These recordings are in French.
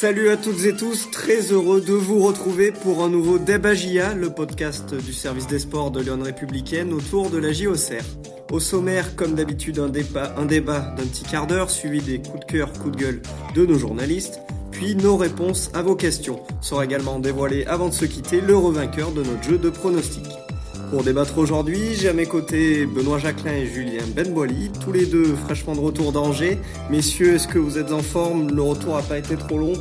Salut à toutes et tous, très heureux de vous retrouver pour un nouveau Débagia, le podcast du service des sports de Lyon Républicaine autour de la JOCR. Au sommaire, comme d'habitude, un débat, un débat d'un petit quart d'heure suivi des coups de cœur, coups de gueule de nos journalistes, puis nos réponses à vos questions. Sera également dévoilé avant de se quitter le revainqueur de notre jeu de pronostics. Pour débattre aujourd'hui, j'ai à mes côtés Benoît Jacquelin et Julien Benboili, tous les deux fraîchement de retour d'Angers. Messieurs, est-ce que vous êtes en forme? Le retour n'a pas été trop long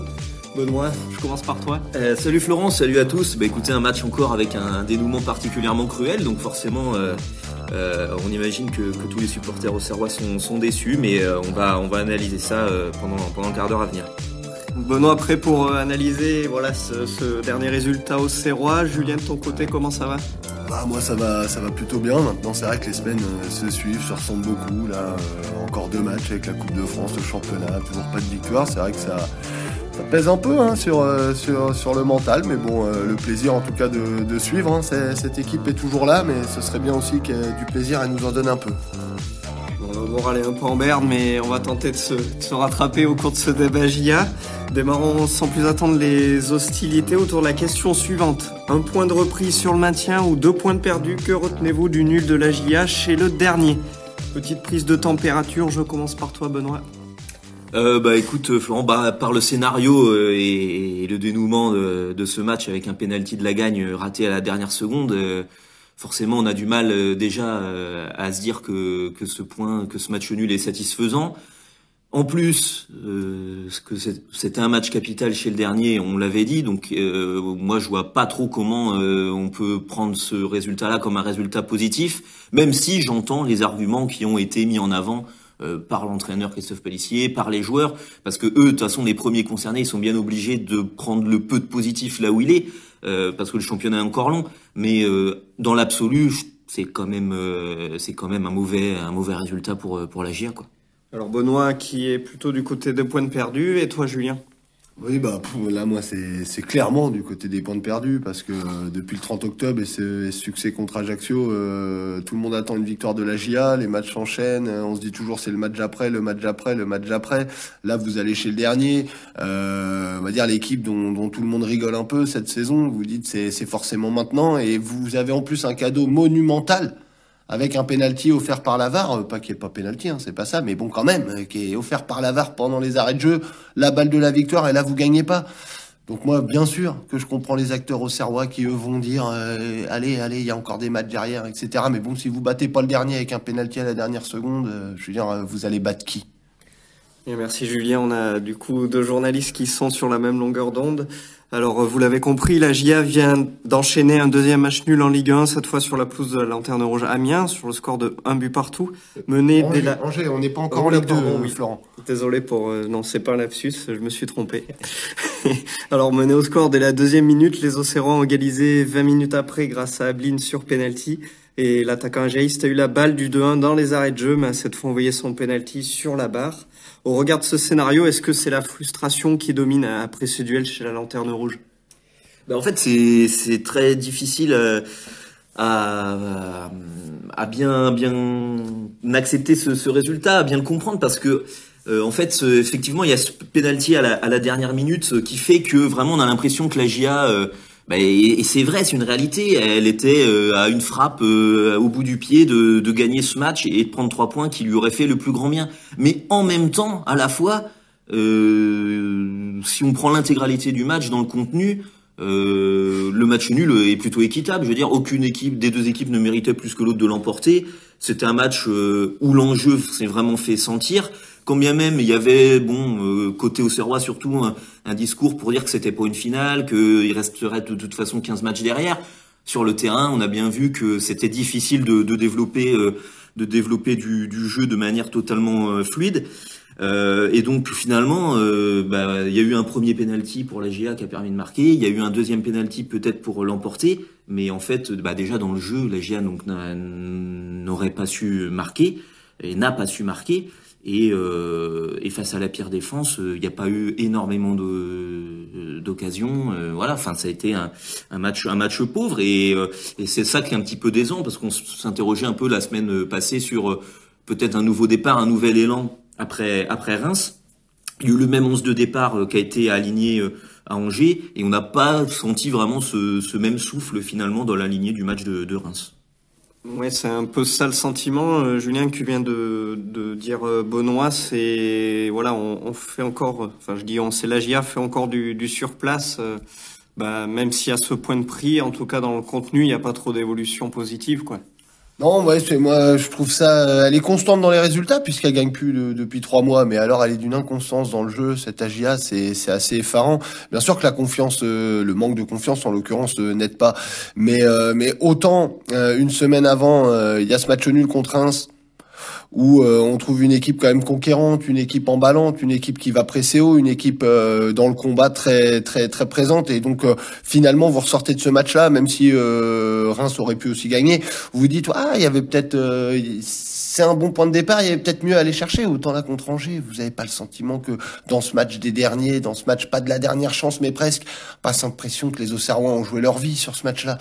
Benoît, je commence par toi. Euh, salut Florence, salut à tous. Bah, écoutez, un match encore avec un, dénouement particulièrement cruel, donc forcément, euh, euh, on imagine que, tous les supporters au Serrois sont, déçus, mais on, va, on va analyser ça pendant, pendant le quart d'heure à venir. Benoît, prêt pour analyser voilà, ce, ce dernier résultat au Serrois. Julien, de ton côté, comment ça va? Bah, moi ça va, ça va plutôt bien. Maintenant c'est vrai que les semaines euh, se suivent, se ressemblent beaucoup. Là, euh, encore deux matchs avec la Coupe de France, le championnat, toujours pas de victoire. C'est vrai que ça, pèse un peu hein, sur, euh, sur, le mental, mais bon, le plaisir en tout cas de, suivre. Hein. Cette équipe est toujours là, mais ce serait bien aussi que du plaisir, elle nous en donne un peu. Bon, le moral est un peu en berne, mais on va tenter de se, rattraper au cours de ce débat JA. Démarrons sans plus attendre les hostilités autour de la question suivante. Un point de reprise sur le maintien ou deux points de perdu, que retenez-vous du nul de la JA chez le dernier? Petite prise de température, je commence par toi Benoît. Euh, bah écoute euh, Florent, bah, par le scénario euh, et, le dénouement de, ce match avec un penalty de la gagne raté à la dernière seconde, forcément on a du mal déjà à se dire que, que ce point, que ce match nul est satisfaisant. En plus, euh, que c'était un match capital chez le dernier, on l'avait dit, donc euh, moi je vois pas trop comment euh, on peut prendre ce résultat-là comme un résultat positif, même si j'entends les arguments qui ont été mis en avant euh, par l'entraîneur Christophe Pellissier, par les joueurs, parce que eux, de toute façon, les premiers concernés, ils sont bien obligés de prendre le peu de positif là où il est, parce que le championnat est encore long, mais dans l'absolu, c'est quand même, c'est quand même un mauvais, résultat pour pour la GIA, quoi. Alors Benoît qui est plutôt du côté des points perdus et toi Julien? Oui, bah là, moi, c'est clairement du côté des points de perdus parce que euh, depuis le 30 octobre et ce succès contre Ajaccio, euh, tout le monde attend une victoire de la GIA, les matchs s'enchaînent, on se dit toujours c'est le match après, le match après, le match après. Là, vous allez chez le dernier, euh, on va dire l'équipe dont, dont, tout le monde rigole un peu cette saison, vous dites c'est forcément maintenant et vous avez en plus un cadeau monumental avec un penalty offert par la VAR, euh, pas qu'il n'y ait pas penalty, hein, c'est pas ça, mais bon quand même, euh, qui est offert par la VAR pendant les arrêts de jeu, la balle de la victoire, et là vous gagnez pas. Donc moi, bien sûr que je comprends les acteurs au Serrois qui eux vont dire euh, allez, allez, il y a encore des matchs derrière, etc. Mais bon, si vous battez pas le dernier avec un penalty à la dernière seconde, je veux dire, vous allez battre qui? Merci Julien. On a du coup deux journalistes qui sont sur la même longueur d'onde. Alors, euh, vous l'avez compris, la GIA vient d'enchaîner un deuxième match nul en Ligue 1, cette fois sur la pelouse de la Lanterne Rouge Amiens, sur le score de un but partout. Mené dès la... on n'est pas encore en Ligue 2, oui. Florent. Désolé pour... Euh, non, c'est pas un lapsus, je me suis trompé. Alors, mené au score dès la deuxième minute, les Océans ont égalisé 20 minutes après grâce à Ablin sur penalty. Et l'attaquant ajaïste a eu la balle du 2-1 dans les arrêts de jeu, mais cette fois envoyé son penalty sur la barre. Au regard de ce scénario, est-ce que c'est la frustration qui domine après ce duel chez la Lanterne Rouge? Ben En fait, c'est très difficile euh, à, à, bien, bien accepter ce, résultat, à bien le comprendre, parce que euh, en fait, effectivement, il y a ce penalty à la, à la dernière minute qui fait que vraiment on a l'impression que la GIA euh, bah, et, c'est vrai, c'est une réalité. Elle était euh, à une frappe euh, au bout du pied de, de, gagner ce match et de prendre trois points qui lui auraient fait le plus grand bien. Mais en même temps, à la fois, euh, si on prend l'intégralité du match dans le contenu, le match nul est plutôt équitable. Je veux dire, aucune équipe des deux équipes ne méritait plus que l'autre de l'emporter. C'était un match où l'enjeu s'est vraiment fait sentir. Quand bien même il y avait, bon, euh, côté au Serrois surtout, un, discours pour dire que c'était pas une finale, qu'il resterait de, toute façon 15 matchs derrière. Sur le terrain, on a bien vu que c'était difficile de, développer, euh, de développer du, jeu de manière totalement euh, fluide. et donc finalement, bah, il y a eu un premier penalty pour la GA qui a permis de marquer. Il y a eu un deuxième penalty peut-être pour l'emporter, mais en fait, bah, déjà dans le jeu, la donc n'aurait pas su marquer et n'a pas su marquer. Et, euh, et, face à la pire défense, il euh, n'y a pas eu énormément d'occasions. Euh, voilà, enfin ça a été un, un, match, un match pauvre et, euh, et c'est ça qui est un petit peu décevant parce qu'on s'interrogeait un peu la semaine passée sur peut-être un nouveau départ, un nouvel élan après après Reims. Il y a eu le même 11 de départ qui a été aligné à Angers et on n'a pas senti vraiment ce, ce, même souffle finalement dans la lignée du match de, de Reims. Ouais, c'est un peu ça le sentiment, euh, Julien, que tu viens de, de dire euh, Benoît. C'est voilà, on, fait encore, enfin je dis on, c'est la GIA fait encore du, du surplace. Euh, bah, même si à ce point de prix, en tout cas dans le contenu, il n'y a pas trop d'évolution positive, quoi. Non, ouais, c'est moi, je trouve ça. Euh, elle est constante dans les résultats puisqu'elle gagne plus depuis trois mois, mais alors elle est d'une inconstance dans le jeu. Cette AGA, c'est c'est assez effarant. Bien sûr que la confiance, euh, le manque de confiance en l'occurrence euh, n'aide pas, mais mais autant une semaine avant, il y a ce match nul contre Reims où euh, on trouve une équipe quand même conquérante, une équipe emballante, une équipe qui va presser haut, une équipe euh, dans le combat très très très présente. Et donc euh, finalement, vous ressortez de ce match-là, même si Reims aurait pu aussi gagner, vous vous dites ah il y avait peut-être c'est un bon point de départ, il y avait peut-être mieux à aller chercher. Autant là contre Angers, vous n'avez pas le sentiment que dans ce match des derniers, dans ce match pas de la dernière chance, mais presque, passe l'impression que les Auxerrois ont joué leur vie sur ce match-là,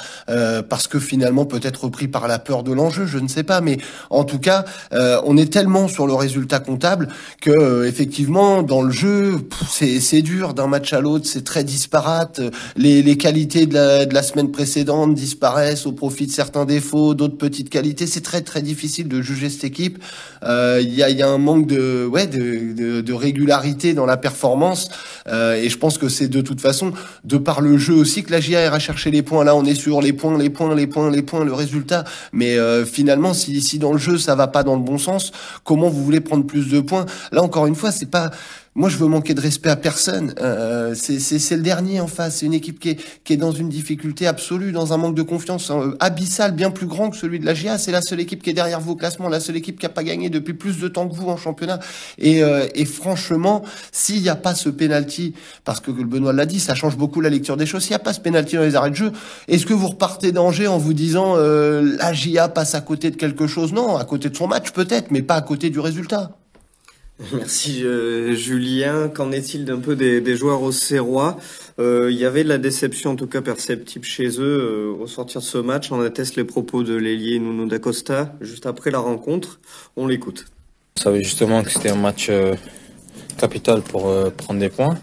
parce que finalement peut-être repris par la peur de l'enjeu, je ne sais pas, mais en tout cas, on est tellement sur le résultat comptable que euh, effectivement dans le jeu c'est dur d'un match à l'autre, c'est très disparate. Les, qualités de la, de la semaine précédente disparaissent au profit de certains défauts, d'autres petites qualités. C'est très très difficile de juger cette équipe. Euh, il y, a, a, un manque de régularité dans la performance euh, et je pense que c'est de toute façon de par le jeu aussi que la GIA ira chercher les points. Là on est sur les points, les points, les points, les points, le résultat. Mais finalement si, si dans le jeu ça va pas dans le bon sens comment vous voulez prendre plus de points? Là, encore une fois, c'est pas moi, je veux manquer de respect à personne. Euh, c'est le dernier en face. C'est une équipe qui est, qui est dans une difficulté absolue, dans un manque de confiance euh, abyssal, bien plus grand que celui de la GA. C'est la seule équipe qui est derrière vous au classement, la seule équipe qui a pas gagné depuis plus de temps que vous en championnat. Et, euh, et franchement, s'il n'y a pas ce penalty, parce que Benoît l'a dit, ça change beaucoup la lecture des choses. S'il n'y a pas ce penalty dans les arrêts de jeu, est-ce que vous repartez d'Angers en vous disant euh, la GIA passe à côté de quelque chose? Non, à côté de son match peut-être, mais pas à côté du résultat. Merci euh, Julien. Qu'en est-il d'un peu des, joueurs au euh, Il y avait de la déception en tout cas perceptible chez eux euh, au sortir de ce match. On atteste les propos de l'ailier Nuno D'Acosta juste après la rencontre. On l'écoute. On savait justement que c'était un match capital pour prendre des points.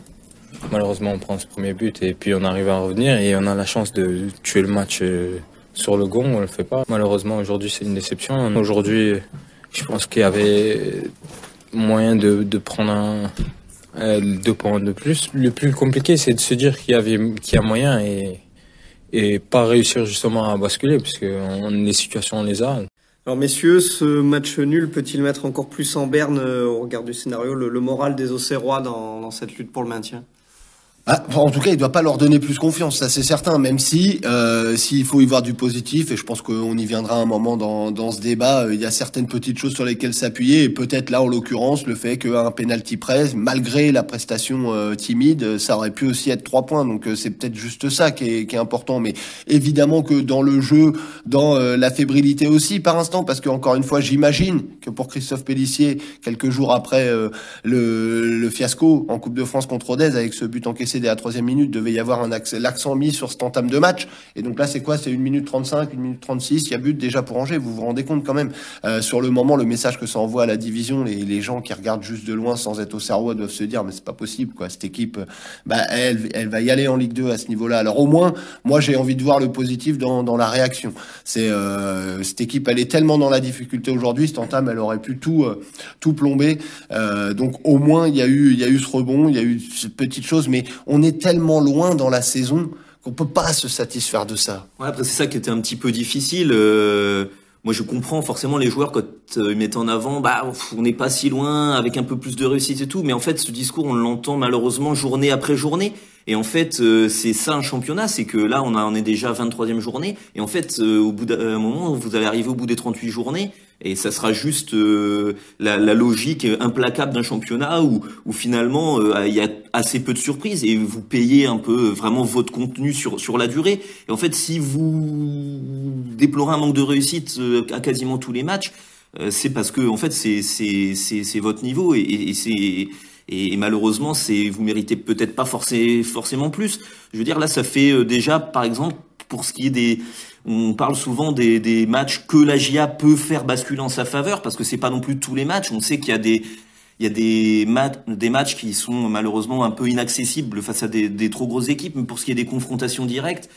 Malheureusement, on prend ce premier but et puis on arrive à revenir et on a la chance de tuer le match sur le gong. On le fait pas. Malheureusement, aujourd'hui, c'est une déception. Aujourd'hui, je pense qu'il y avait moyen de, de prendre un, euh, deux points de plus. Le plus compliqué, c'est de se dire qu'il y avait qu'il y a moyen et et pas réussir justement à basculer puisque on, les situations on les a. Alors messieurs, ce match nul peut-il mettre encore plus en berne euh, au regard du scénario le, le moral des Auxerrois dans, dans cette lutte pour le maintien? Ah, en tout cas, il doit pas leur donner plus confiance, ça c'est certain. Même si, euh, s'il faut y voir du positif, et je pense qu'on y viendra un moment dans, dans ce débat, euh, il y a certaines petites choses sur lesquelles s'appuyer, et peut-être là, en l'occurrence, le fait qu'un penalty presse, malgré la prestation euh, timide, ça aurait pu aussi être trois points. Donc c'est peut-être juste ça qui est, qui est, important. Mais évidemment que dans le jeu, dans la fébrilité aussi, par instant, parce que encore une fois, j'imagine que pour Christophe Pellissier, quelques jours après le, le, fiasco en Coupe de France contre Rodez, avec ce but encaissé dès la troisième minute, devait y avoir un l'accent mis sur cet entame de match. Et donc là, c'est quoi? C'est une minute 35, une minute 36, il y a but déjà pour Angers. Vous vous rendez compte quand même euh, Sur le moment, le message que ça envoie à la division, les, les gens qui regardent juste de loin sans être au cerveau doivent se dire, mais c'est pas possible, quoi. Cette équipe, bah, elle, elle va y aller en Ligue 2 à ce niveau-là. Alors au moins, moi, j'ai envie de voir le positif dans, dans la réaction. C'est euh, cette équipe, elle est tellement dans la difficulté aujourd'hui, cette entame, elle aurait pu tout, euh, tout plomber. Euh, donc au moins, il y a eu, il y a eu ce rebond, il y a eu cette petite chose, mais on est tellement loin dans la saison qu'on peut pas se satisfaire de ça. Après c'est ça qui était un petit peu difficile. Euh, moi je comprends forcément les joueurs quand euh, ils mettent en avant, bah on n'est pas si loin, avec un peu plus de réussite et tout. Mais en fait ce discours on l'entend malheureusement journée après journée. Et en fait, euh, c'est ça un championnat, c'est que là, on, a, est déjà 23e journée. Et en fait, au bout d'un moment, vous allez arriver au bout des 38 journées. Et ça sera juste euh, la, la, logique implacable d'un championnat où, où finalement euh, il y a assez peu de surprises et vous payez un peu vraiment votre contenu sur sur la durée. Et en fait, si vous déplorez un manque de réussite euh, à quasiment tous les matchs, c'est parce que en fait c'est c'est votre niveau et, et c'est et, malheureusement c'est vous méritez peut-être pas forcément forcément plus. Je veux dire là ça fait déjà par exemple pour ce qui est des on parle souvent des, matchs que la GIA peut faire basculer en sa faveur parce que c'est pas non plus tous les matchs. On sait qu'il y a des il des, matchs qui sont malheureusement un peu inaccessibles face à des, trop grosses équipes. Mais pour ce qui est des confrontations directes,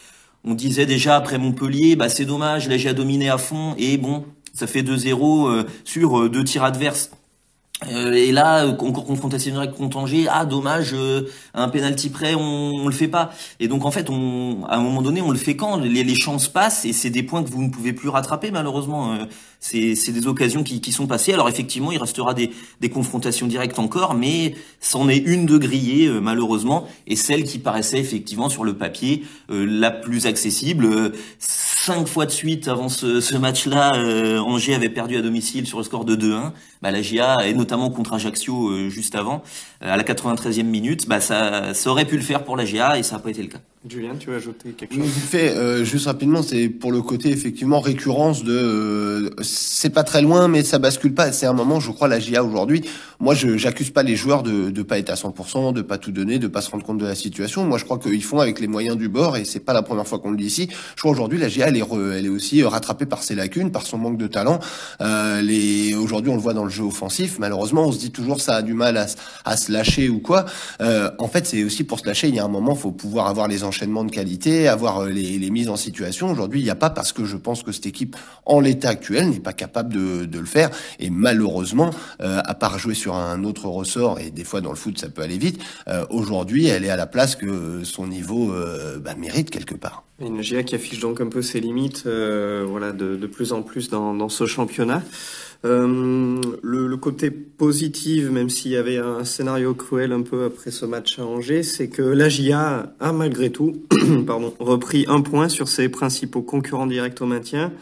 on disait déjà après Montpellier, bah c'est dommage, là j'ai dominé à fond et bon, ça fait 2-0 euh, sur euh, deux tirs adverses. Euh, et là, encore confrontation directe contre ah dommage, un penalty près, on, on le fait pas. Et donc en fait, on, à un moment donné, on le fait quand? Les, les chances passent et c'est des points que vous ne pouvez plus rattraper malheureusement c'est des occasions qui, qui, sont passées. Alors effectivement, il restera des, confrontations directes encore, mais c'en est une de grillée euh, malheureusement, et celle qui paraissait effectivement sur le papier euh, la plus accessible. Euh, cinq fois de suite avant ce, match-là, Angers avait perdu à domicile sur le score de 2-1. Bah, la GIA, et notamment contre Ajaccio juste avant, à la 93e minute, bah, ça, ça aurait pu le faire pour la GIA et ça n'a pas été le cas. Julien, tu veux ajouter quelque chose fait, euh, juste rapidement, c'est pour le côté effectivement récurrence de, euh, c'est pas très loin, mais ça bascule pas. C'est un moment, je crois, la GIA aujourd'hui. Moi, je j'accuse pas les joueurs de de pas être à 100%, de pas tout donner, de pas se rendre compte de la situation. Moi, je crois qu'ils font avec les moyens du bord, et c'est pas la première fois qu'on le dit ici. Je crois aujourd'hui, la GIA, elle est, elle est aussi rattrapée par ses lacunes, par son manque de talent. Euh, les aujourd'hui, on le voit dans le jeu offensif. Malheureusement, on se dit toujours ça a du mal à, à se lâcher ou quoi. Euh, en fait, c'est aussi pour se lâcher. Il y a un moment, faut pouvoir avoir les enchaînements de qualité, avoir euh, les, mises en situation. Aujourd'hui, il n'y a pas parce que je pense que cette équipe, en l'état actuel, n'est pas capable de, le faire. Et malheureusement, euh, à part jouer sur un autre ressort, et des fois dans le foot, ça peut aller vite, euh, aujourd'hui, elle est à la place que son niveau bah, mérite quelque part. Une GIA qui affiche donc un peu ses limites, voilà, de, plus en plus dans, ce championnat. Côté positif, même s'il y avait un scénario cruel un peu après ce match à Angers, c'est que la GIA a malgré tout pardon, repris un point sur ses principaux concurrents directs au maintien,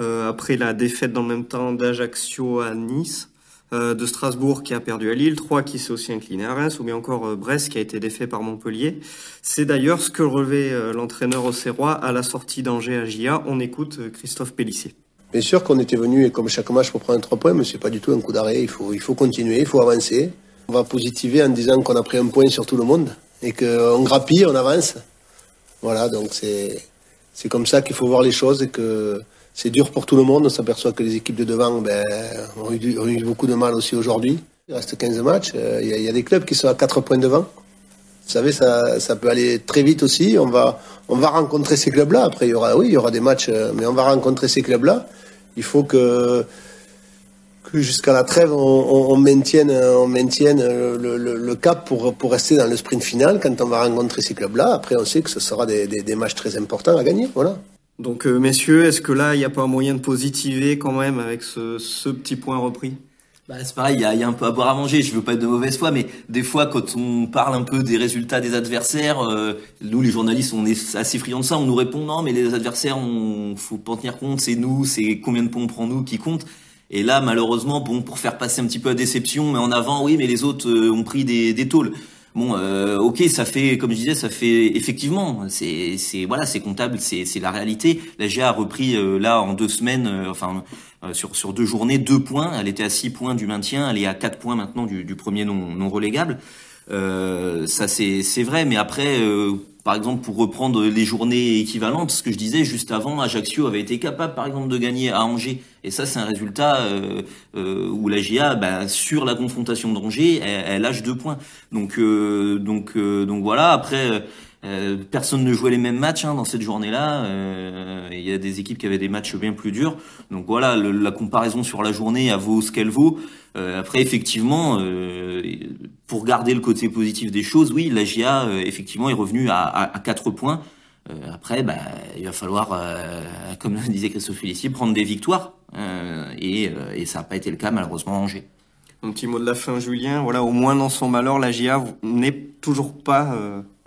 euh, après la défaite dans le même temps d'Ajaccio à Nice, euh, de Strasbourg qui a perdu à Lille, 3 qui s'est aussi incliné à Reims, ou bien encore euh, Brest qui a été défait par Montpellier. C'est d'ailleurs ce que relevait l'entraîneur au Serrois à la sortie d'Angers à GIA. On écoute Christophe Pellissier. Bien sûr qu'on était venu, et comme chaque match, pour prendre trois points, mais c'est pas du tout un coup d'arrêt. Il faut, il faut continuer, il faut avancer. On va positiver en disant qu'on a pris un point sur tout le monde et qu'on grappille, on avance. Voilà, donc c'est, c'est comme ça qu'il faut voir les choses et que c'est dur pour tout le monde. On s'aperçoit que les équipes de devant ben, ont, eu, beaucoup de mal aussi aujourd'hui. Il reste 15 matchs. Il euh, y, y, a des clubs qui sont à 4 points devant. Vous savez, ça, ça peut aller très vite aussi. On va, on va rencontrer ces clubs-là. Après, il y aura, oui, il y aura des matchs, euh, mais on va rencontrer ces clubs-là. Il faut que, que jusqu'à la trêve, on, maintienne, on maintienne le, le, le, cap pour, pour rester dans le sprint final quand on va rencontrer ces clubs-là. Après, on sait que ce sera des, des, matchs très importants à gagner. Voilà. Donc, euh, messieurs, est-ce que là, il n'y a pas un moyen de positiver quand même avec ce petit point repris? Bah, c'est pareil, il y a, y a, un peu à boire à manger. Je veux pas être de mauvaise foi, mais des fois, quand on parle un peu des résultats des adversaires, euh, nous, les journalistes, on est assez friands de ça. On nous répond non, mais les adversaires, on faut pas en tenir compte. C'est nous, c'est combien de points on prend nous qui compte. Et là, malheureusement, bon, pour faire passer un petit peu la déception, mais en avant, oui, mais les autres euh, ont pris des, des tôles. Bon, euh, ok, ça fait, comme je disais, ça fait effectivement, c'est, c'est voilà, c'est comptable, c'est, c'est la réalité. La GA a repris euh, là en deux semaines, euh, enfin euh, sur sur deux journées, deux points. Elle était à six points du maintien, elle est à quatre points maintenant du, du premier non non relégable. Ça c'est vrai, mais après par exemple, pour reprendre les journées équivalentes, ce que je disais juste avant, Ajaccio avait été capable, par exemple, de gagner à Angers. Et ça, c'est un résultat euh, euh, où la GIA, bah, sur la confrontation d'Angers, elle, elle, lâche deux points. Donc, euh, donc, donc voilà. Après, personne ne jouait les mêmes matchs hein, dans cette journée-là. Il y a des équipes qui avaient des matchs bien plus durs. Donc voilà, le, la comparaison sur la journée, elle vaut ce qu'elle vaut. après, effectivement pour garder le côté positif des choses, oui, la GIA euh, effectivement est revenue à, à, à 4 points. Euh, après, bah, il va falloir, euh, comme disait Christophe Félicie, prendre des victoires. Euh, et, et, ça n'a pas été le cas malheureusement à Angers. Un petit mot de la fin, Julien. Voilà, au moins dans son malheur, la GIA n'est toujours pas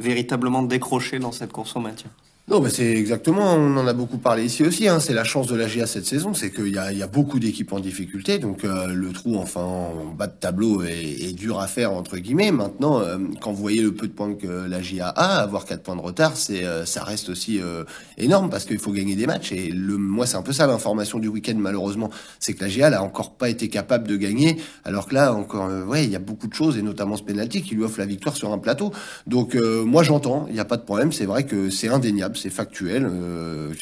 véritablement décrochée dans cette course au maintien. Non, bah c'est exactement, on en a beaucoup parlé ici aussi, hein, c'est la chance de la GA cette saison, c'est qu'il y a, y a beaucoup d'équipes en difficulté, donc euh, le trou enfin en bas de tableau est, est dur à faire entre guillemets. Maintenant, euh, quand vous voyez le peu de points que la GA a, avoir 4 points de retard, euh, ça reste aussi euh, énorme parce qu'il faut gagner des matchs. Et le, moi, c'est un peu ça l'information du week-end malheureusement, c'est que la GA n'a encore pas été capable de gagner, alors que là encore, ouais, il y a beaucoup de choses et notamment ce penalty qui lui offre la victoire sur un plateau. Donc moi j'entends, il n'y a pas de problème, c'est vrai que c'est indéniable c'est factuel. Euh,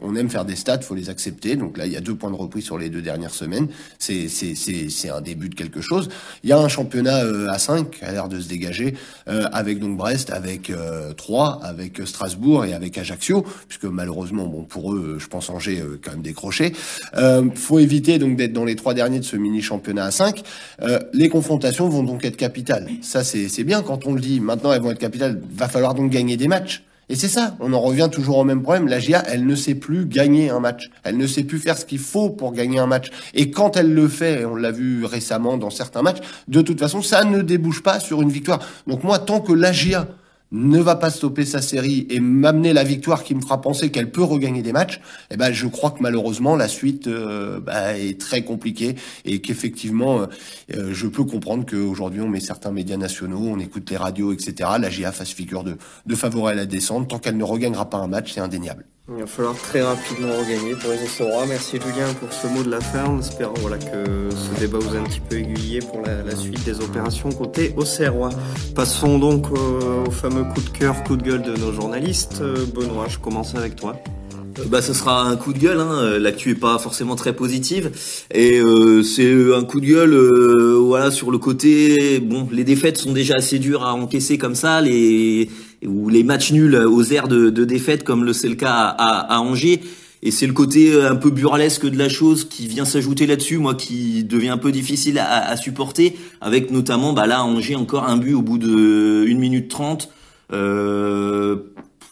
on, aime faire des stats, faut les accepter. Donc là, il y a deux points de reprise sur les deux dernières semaines. C'est c'est un début de quelque chose. Il y a un championnat euh, à 5 qui a l'air de se dégager euh, avec donc Brest, avec euh, Troyes, avec Strasbourg et avec Ajaccio, puisque malheureusement, bon pour eux, je pense Angers quand même décroché. faut éviter donc d'être dans les trois derniers de ce mini championnat à 5. les confrontations vont donc être capitales. Ça c'est bien quand on le dit. Maintenant, elles vont être capitales. Va falloir donc gagner des matchs. Et c'est ça, on en revient toujours au même problème. La GIA, elle ne sait plus gagner un match. Elle ne sait plus faire ce qu'il faut pour gagner un match. Et quand elle le fait, on l'a vu récemment dans certains matchs, de toute façon, ça ne débouche pas sur une victoire. Donc moi, tant que la GIA ne va pas stopper sa série et m'amener la victoire qui me fera penser qu'elle peut regagner des matchs, eh ben je crois que malheureusement la suite euh, bah, est très compliquée et qu'effectivement euh, euh, je peux comprendre qu'aujourd'hui on met certains médias nationaux, on écoute les radios, etc. La GIA fasse figure de, de favori à la descente. Tant qu'elle ne regagnera pas un match, c'est indéniable. Il va falloir très rapidement regagner pour les Auxerrois. Merci Julien pour ce mot de la fin. En espérant voilà, que ce débat vous a un petit peu aiguillé pour la, suite des opérations côté Auxerrois. Passons donc au, fameux coup de cœur, coup de gueule de nos journalistes. Euh, Benoît, je commence avec toi. Euh, bah, ce sera un coup de gueule. Hein. L'actu est pas forcément très positive, et euh, c'est un coup de gueule, voilà, sur le côté. Bon, les défaites sont déjà assez dures à encaisser comme ça. Les ou les matchs nuls aux airs de, de défaite comme le c'est le cas à, Angers. Et c'est le côté un peu burlesque de la chose qui vient s'ajouter là-dessus, moi, qui devient un peu difficile à, supporter, avec notamment, bah là, Angers, encore un but au bout de 1 minute 30. Euh,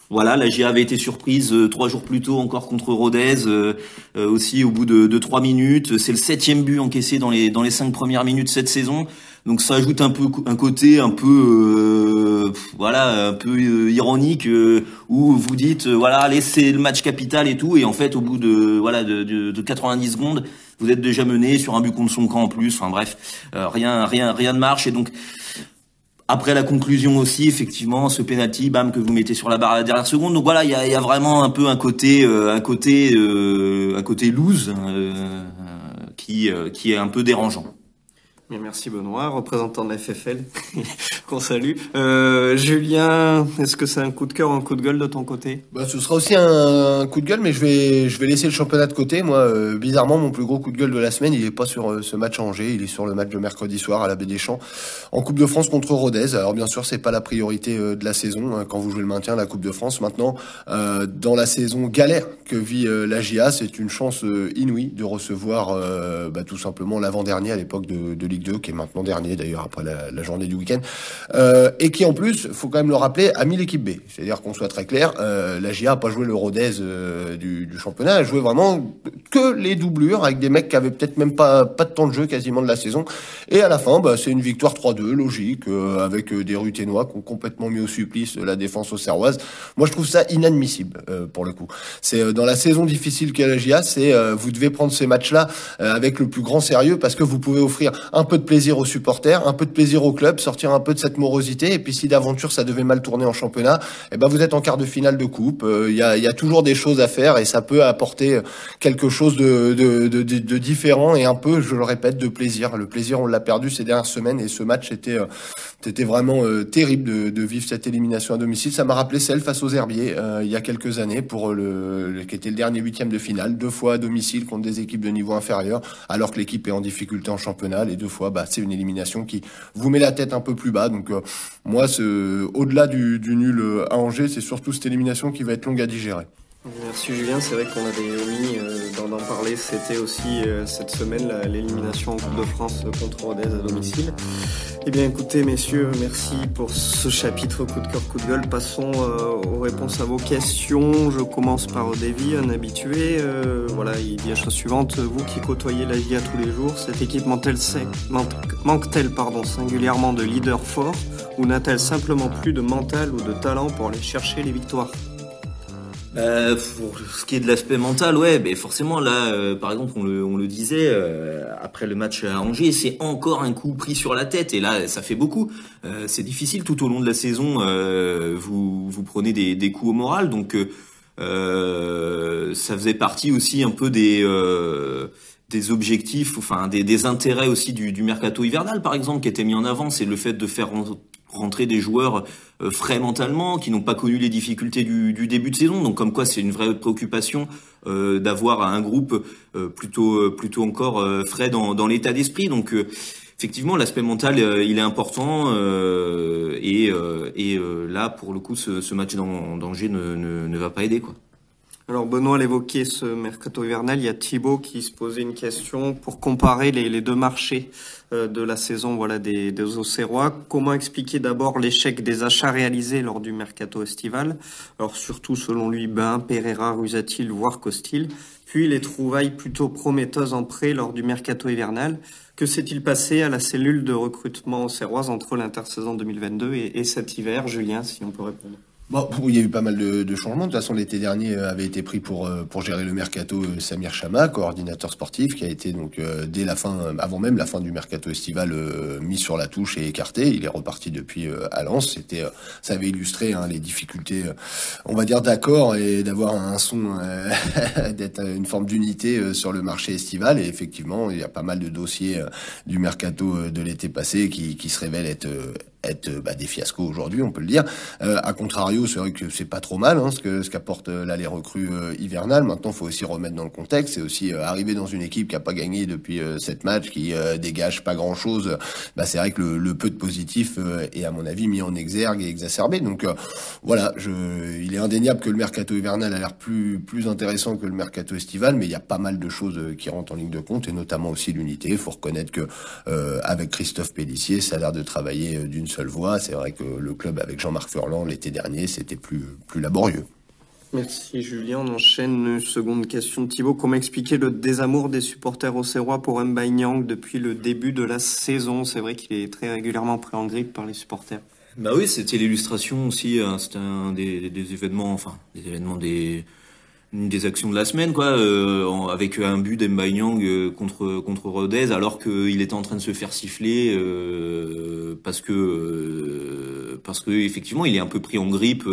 voilà, la GIA avait été surprise euh, trois jours plus tôt encore contre Rodez, euh, euh, aussi au bout de, trois minutes. C'est le septième but encaissé dans les dans les cinq premières minutes cette saison. Donc ça ajoute un peu un côté un peu voilà un peu ironique où vous dites voilà allez c'est le match capital et tout et en fait au bout de voilà de, de, de 90 secondes vous êtes déjà mené sur un but contre son camp en plus. Enfin bref rien rien rien ne marche et donc après la conclusion aussi, effectivement, ce penalty, bam, que vous mettez sur la barre à la dernière seconde. Donc voilà, il y a, vraiment un peu un côté, euh, un côté, euh, un côté loose euh, euh, qui est un peu dérangeant merci Benoît, représentant de la FFL, qu'on salue. Euh, Julien, est-ce que c'est un coup de cœur ou un coup de gueule de ton côté? Bah, Ce sera aussi un, coup de gueule, mais je vais, je vais laisser le championnat de côté. Moi, euh, bizarrement, mon plus gros coup de gueule de la semaine, il n'est pas sur euh, ce match à Angers, il est sur le match de mercredi soir à la Baie des Champs, en Coupe de France contre Rodez. Alors bien sûr, c'est pas la priorité de la saison hein, quand vous jouez le maintien, la Coupe de France. Maintenant, dans la saison galère que vit la GIA, c'est une chance inouïe de recevoir bah, tout simplement l'avant-dernier à l'époque de, de qui est maintenant dernier d'ailleurs après la, journée du week-end, euh, et qui en plus, faut quand même le rappeler, a mis l'équipe B. C'est-à-dire qu'on soit très clair, euh, la GIA a pas joué le Rodez euh, du, championnat, elle a joué vraiment que les doublures avec des mecs qui avaient peut-être même pas pas de temps de jeu quasiment de la saison. Et à la fin, bah, c'est une victoire 3-2 logique avec des Ruténois qui ont complètement mis au supplice la défense au Serroise. Moi, je trouve ça inadmissible pour le coup. C'est dans la saison difficile qu'est la GIA, c'est vous devez prendre ces matchs-là avec le plus grand sérieux parce que vous pouvez offrir un peu de plaisir aux supporters, un peu de plaisir au club, sortir un peu de cette morosité. Et puis si d'aventure ça devait mal tourner en championnat, eh ben vous êtes en quart de finale de coupe. Euh, il y, a, y, a, toujours des choses à faire et ça peut apporter quelque chose de, de, de, de, différent et un peu, je le répète, de plaisir. Le plaisir, on l'a perdu ces dernières semaines et ce match était, euh, vraiment euh, terrible de, vivre cette élimination à domicile. Ça m'a rappelé celle face aux Herbiers il y a quelques années pour le, le, qui était le dernier huitième de finale, deux fois à domicile contre des équipes de niveau inférieur, alors que l'équipe est en difficulté en championnat, les deux fois bah, c'est une élimination qui vous met la tête un peu plus bas. Donc euh, moi, au-delà du, du nul à Angers, c'est surtout cette élimination qui va être longue à digérer. Merci Julien, c'est vrai qu'on avait omis euh, d'en parler, c'était aussi euh, cette semaine l'élimination en Coupe de France contre Rodez à domicile. Eh bien écoutez messieurs, merci pour ce chapitre coup de cœur, coup de gueule. Passons euh, aux réponses à vos questions. Je commence par Davy, un habitué. voilà, il dit la chose suivante, vous qui côtoyez la GIA tous les jours, cette équipe manque-t-elle manque singulièrement de leader fort ou n'a-t-elle simplement plus de mental ou de talent pour aller chercher les victoires? Euh, pour ce qui est de l'aspect mental, ouais, mais forcément là, euh, par exemple, on le, on le disait euh, après le match à Angers, c'est encore un coup pris sur la tête et là, ça fait beaucoup. Euh, c'est difficile tout au long de la saison. vous vous prenez des, des coups au moral, donc ça faisait partie aussi un peu des des objectifs, enfin des, des intérêts aussi du, du mercato hivernal, par exemple, qui était mis en avant, c'est le fait de faire rentrer des joueurs frais mentalement, qui n'ont pas connu les difficultés du, début de saison. Donc comme quoi c'est une vraie préoccupation d'avoir un groupe plutôt plutôt encore frais dans, l'état d'esprit. Donc effectivement, l'aspect mental, il est important. et là, pour le coup, ce, ce match d'Angers ne, ne, ne va pas aider. quoi. Alors Benoît l'évoquait ce mercato hivernal, il y a Thibaut qui se posait une question pour comparer les, deux marchés euh, de la saison voilà, des, des Auxerrois. Comment expliquer d'abord l'échec des achats réalisés lors du mercato estival? Alors surtout selon lui, Ben, Pereira, Rusatil, voire Costil. Puis les trouvailles plutôt prometteuses en prêt lors du mercato hivernal. Que s'est-il passé à la cellule de recrutement auxerroise entre l'intersaison 2022 et, et cet hiver? Julien, si on peut répondre Bon, il y a eu pas mal de, de, changements. De toute façon, l'été dernier euh, avait été pris pour euh, pour gérer le mercato euh, Samir Chama, coordinateur sportif, qui a été donc dès la fin, avant même la fin du mercato estival, mis sur la touche et écarté. Il est reparti depuis à Lens. C'était, ça avait illustré hein, les difficultés, on va dire, d'accord et d'avoir un son, d'être une forme d'unité sur le marché estival. Et effectivement, il y a pas mal de dossiers du mercato de l'été passé qui, qui se révèlent être être bah, des fiascos aujourd'hui, on peut le dire. Euh, à contrario, c'est vrai que c'est pas trop mal hein, ce que ce qu'apporte euh, là les recrues euh, hivernales. Maintenant, faut aussi remettre dans le contexte. C'est aussi euh, arriver dans une équipe qui a pas gagné depuis sept matchs, qui dégage pas grand chose. Bah, c'est vrai que le, le, peu de positif est à mon avis mis en exergue et exacerbé. Donc voilà, je, il est indéniable que le mercato hivernal a l'air plus plus intéressant que le mercato estival, mais il y a pas mal de choses qui rentrent en ligne de compte et notamment aussi l'unité. Il faut reconnaître que avec Christophe Pellissier, ça a l'air de travailler d'une seule voix. C'est vrai que le club avec Jean-Marc Furlan l'été dernier, c'était plus, plus laborieux. Merci Julien. On enchaîne une seconde question de Thibaut. Comment expliquer le désamour des supporters au Serrois pour Mbaye Nyang depuis le début de la saison? C'est vrai qu'il est très régulièrement pris en grippe par les supporters. Bah oui, c'était l'illustration aussi. Hein. C'était un des, des, événements, enfin des événements des une des actions de la semaine, quoi, euh, avec un but d'Embaïnyang euh, contre contre Rodez, alors qu'il était en train de se faire siffler euh, parce que euh, parce que effectivement il est un peu pris en grippe.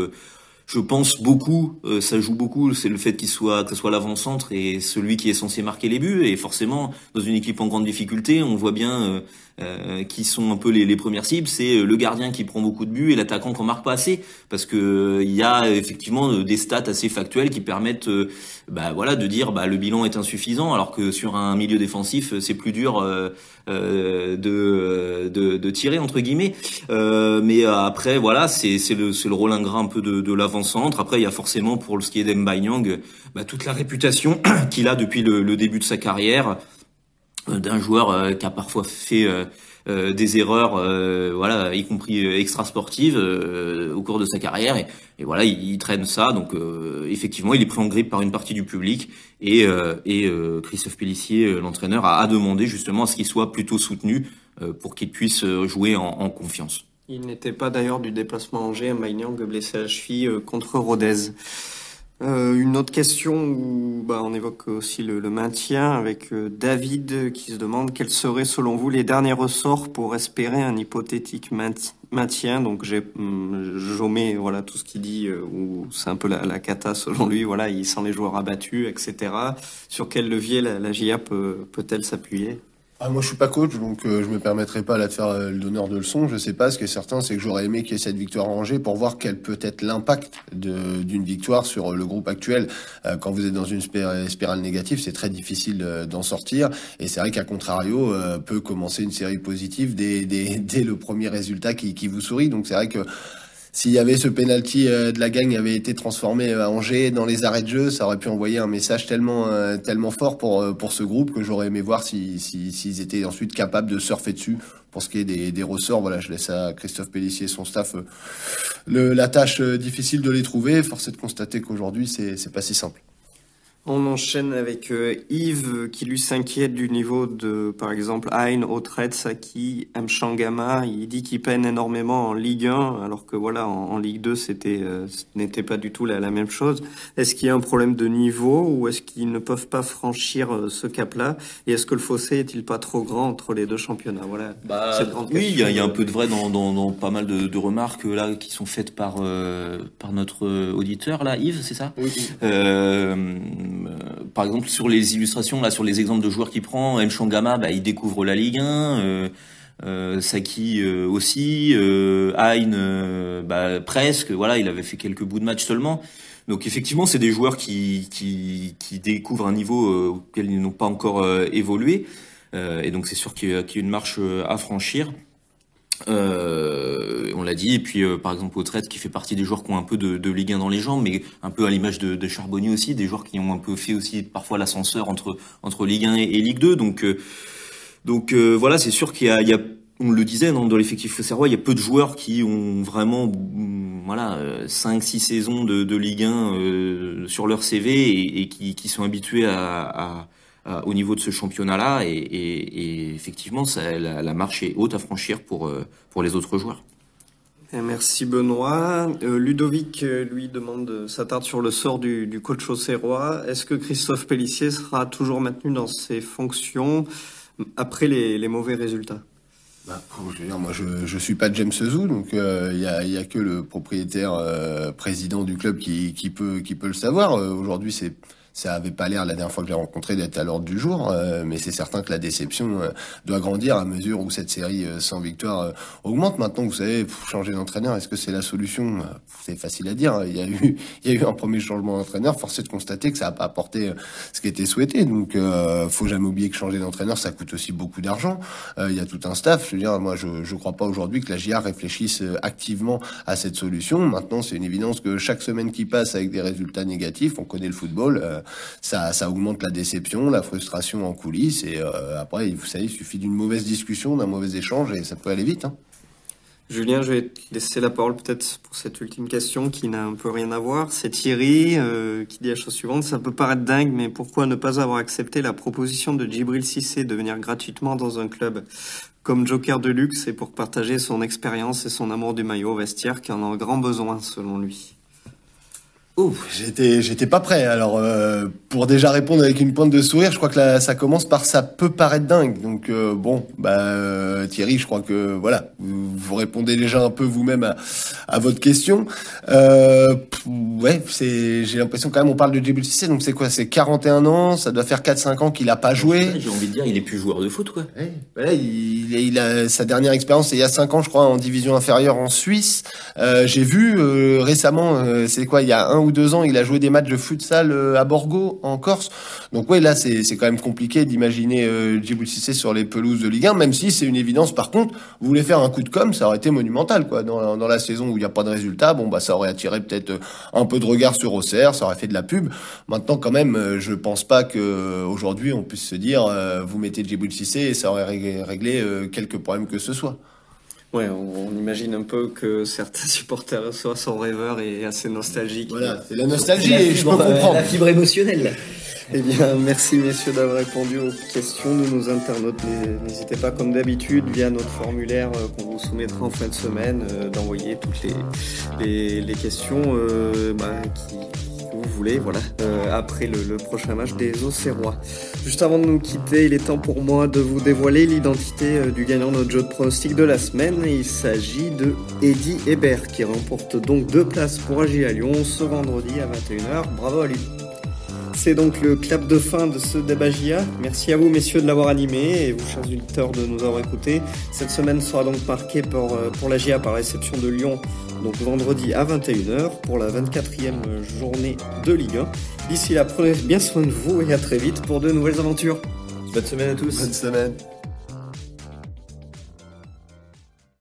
Je pense beaucoup, ça joue beaucoup, c'est le fait qu'il soit que ce soit l'avant-centre et celui qui est censé marquer les buts. Et forcément, dans une équipe en grande difficulté, on voit bien euh, qui sont un peu les, les premières cibles, c'est euh, le gardien qui prend beaucoup de buts et l'attaquant qu'on marque pas assez, parce que euh, il y a effectivement des stats assez factuelles qui permettent, bah voilà, de dire bah le bilan est insuffisant, alors que sur un milieu défensif c'est plus dur euh, de, de, de tirer entre guillemets. mais après voilà, c'est c'est le c'est le rôle ingrat un peu de, de l'avant-centre. Après il y a forcément pour ce qui est d'Embaiyang, bah, toute la réputation qu'il a depuis le, le début de sa carrière. Euh, d'un joueur euh, qui a parfois fait euh, des erreurs, voilà, y compris extra sportives au cours de sa carrière. Et, voilà, il, traîne ça. Donc effectivement, il est pris en grippe par une partie du public. Et, et Christophe Pellissier, l'entraîneur, a, demandé justement à ce qu'il soit plutôt soutenu pour qu'il puisse jouer en, en confiance. Il n'était pas d'ailleurs du déplacement à Angers, Maignan blessé à la cheville contre Rodez. Euh, une autre question où bah, on évoque aussi le, maintien avec euh, David qui se demande quels seraient selon vous les derniers ressorts pour espérer un hypothétique maintien. Donc j'omets voilà tout ce qu'il dit euh, où c'est un peu la, cata selon lui. Voilà, il sent les joueurs abattus, etc. Sur quel levier la, la GIA peut peut-elle s'appuyer? Ah, moi, je suis pas coach, donc euh, je me permettrai pas là de faire euh, le donneur de leçons. Je sais pas. Ce qui est certain, c'est que j'aurais aimé qu'il y ait cette victoire Angers pour voir quel peut être l'impact d'une victoire sur le groupe actuel. Euh, quand vous êtes dans une spirale négative, c'est très difficile d'en sortir. Et c'est vrai qu'à contrario, peut commencer une série positive dès, dès, dès le premier résultat qui, qui vous sourit. Donc c'est vrai que s'il y avait ce penalty euh, de la gagne avait été transformé euh, à Angers dans les arrêts de jeu, ça aurait pu envoyer un message tellement euh, tellement fort pour pour ce groupe que j'aurais aimé voir s'ils si, s'ils étaient ensuite capables de surfer dessus. Pour ce qui est des, des ressorts, voilà, je laisse à Christophe Pellissier et son staff le, la tâche difficile de les trouver. Force est de constater qu'aujourd'hui, c'est c'est pas si simple. On enchaîne avec euh, Yves qui lui s'inquiète du niveau de, par exemple, Hein, Autret, Saki, Mchangama. Il dit qu'il peine énormément en Ligue 1, alors que voilà, en, en Ligue 2, c'était, euh, ce n'était pas du tout la, la même chose. Est-ce qu'il y a un problème de niveau ou est-ce qu'ils ne peuvent pas franchir euh, ce cap-là? Et est-ce que le fossé est-il pas trop grand entre les deux championnats? Voilà. Bah, oui, il y, y, a un peu de vrai dans, dans, dans pas mal de, de, remarques là qui sont faites par par notre auditeur là, Yves, c'est ça? Oui. Euh, par exemple, sur les illustrations, là, sur les exemples de joueurs qu'il prend, M. Bah, il découvre la Ligue 1. Euh, Euh, Saki aussi, euh, bah, presque. Voilà, il avait fait quelques bouts de match seulement. Donc effectivement, c'est des joueurs qui, qui, découvrent un niveau auquel ils n'ont pas encore évolué. Et donc c'est sûr qu'il y, a une marche à franchir. Euh, on l'a dit, et puis euh, par exemple Autrette qui fait partie des joueurs qui ont un peu de, de Ligue 1 dans les jambes, mais un peu à l'image de, de Charbonnier aussi, des joueurs qui ont un peu fait aussi parfois l'ascenseur entre entre Ligue 1 et, Ligue 2. Donc euh, donc euh, voilà, c'est sûr qu'il y a, il y a on le disait dans l'effectif serrois, il y a peu de joueurs qui ont vraiment mm, voilà 5 6 saisons de, de Ligue 1 euh, sur leur CV et, et qui, qui sont habitués à, à à- au niveau de ce championnat-là et, et, et effectivement ça, la, la marche est haute à franchir pour euh, pour les autres joueurs. Et merci Benoît. Euh, Ludovic, euh, lui, demande, euh, s'attarde sur le sort du, du coach auxerrois. Est-ce que Christophe Pellissier sera toujours maintenu dans ses fonctions après les, les mauvais résultats? Bah, je veux dire, moi, je, je suis pas James Zou, donc euh, il y, a, il y a que le propriétaire euh, président du club qui, qui peut qui peut le savoir. Euh, Aujourd'hui, c'est ça avait pas l'air la dernière fois que je l'ai rencontré d'être à l'ordre du jour, euh, mais c'est certain que la déception euh, doit grandir à mesure où cette série euh, sans victoire euh, augmente. Maintenant, vous savez, changer d'entraîneur, est-ce que c'est la solution? C'est facile à dire. Il y a eu il y a eu un premier changement d'entraîneur. Force est de constater que ça n'a pas apporté euh, ce qui était souhaité. Donc, euh, faut jamais oublier que changer d'entraîneur, ça coûte aussi beaucoup d'argent. Il y a tout un staff. Je veux dire, moi, je je crois pas aujourd'hui que la GIA réfléchisse activement à cette solution. Maintenant, c'est une évidence que chaque semaine qui passe avec des résultats négatifs, on connaît le football, ça, augmente la déception, la frustration en coulisses. Et euh, après, vous savez, il suffit d'une mauvaise discussion, d'un mauvais échange, et ça peut aller vite. Hein. Julien, je vais te laisser la parole peut-être pour cette ultime question qui n'a un peu rien à voir. C'est Thierry euh, qui dit la chose suivante. Ça peut paraître dingue, mais pourquoi ne pas avoir accepté la proposition de Djibril Cissé de venir gratuitement dans un club comme joker de luxe et pour partager son expérience et son amour du maillot vestiaire qui en a grand besoin selon lui? Ouf, j'étais, j'étais pas prêt. Alors, euh, pour déjà répondre avec une pointe de sourire, je crois que là, ça commence par ça peut paraître dingue. Donc, euh, bon, bah, euh, Thierry, je crois que voilà, vous, vous répondez déjà un peu vous-même à, à votre question. Euh, ouais, c'est, j'ai l'impression quand même, on parle de Djibril Cissé, donc c'est quoi? C'est 41 ans, ça doit faire 4-5 ans qu'il a pas joué. J'ai envie de dire, il est plus joueur de foot quoi. Ouais, voilà, il, il a sa dernière expérience, c'est il y a cinq ans, je crois, en division inférieure en Suisse. Euh, J'ai vu euh, récemment, euh, c'est quoi, il y a un ou deux ans, il a joué des matchs de futsal euh, à Borgo, en Corse. Donc ouais, là, c'est quand même compliqué d'imaginer euh, Djibril Cissé sur les pelouses de Ligue 1, même si c'est une évidence. Par contre, vous voulez faire un coup de com, ça aurait été monumental, quoi. Dans, dans la saison où il n'y a pas de résultat, bon bah ça aurait attiré peut-être euh, un peu de regard sur Auxerre, ça aurait fait de la pub. Maintenant, quand même, euh, je pense pas que aujourd'hui on puisse se dire, vous mettez Djibril Cissé et ça aurait réglé, quelques problèmes que ce soit. Ouais, on, on imagine un peu que certains supporters soient sont rêveurs et assez nostalgiques. Voilà, c'est la nostalgie et je peux comprendre. La fibre émotionnelle. Eh bien, merci messieurs d'avoir répondu aux questions de nos internautes. N'hésitez pas, comme d'habitude, via notre formulaire euh, qu'on vous soumettra en fin de semaine, euh, d'envoyer toutes les, les, les questions euh, bah, qui, voulez, voilà, euh, après le, prochain match des Auxerrois. Juste avant de nous quitter, il est temps pour moi de vous dévoiler l'identité euh, du gagnant de notre jeu de pronostic de la semaine. Il s'agit de Eddie Hébert qui remporte donc deux places pour agir à Lyon ce vendredi à 21h. Bravo à lui. C'est donc le clap de fin de ce débat JA. Merci à vous, messieurs, de l'avoir animé et vous, chers auditeurs, de nous avoir écoutés. Cette semaine sera donc marquée pour, euh, pour la JA par la réception de Lyon, donc vendredi à 21h pour la 24e journée de Ligue 1. D'ici là, prenez bien soin de vous et à très vite pour de nouvelles aventures. Bonne semaine à tous. Bonne semaine.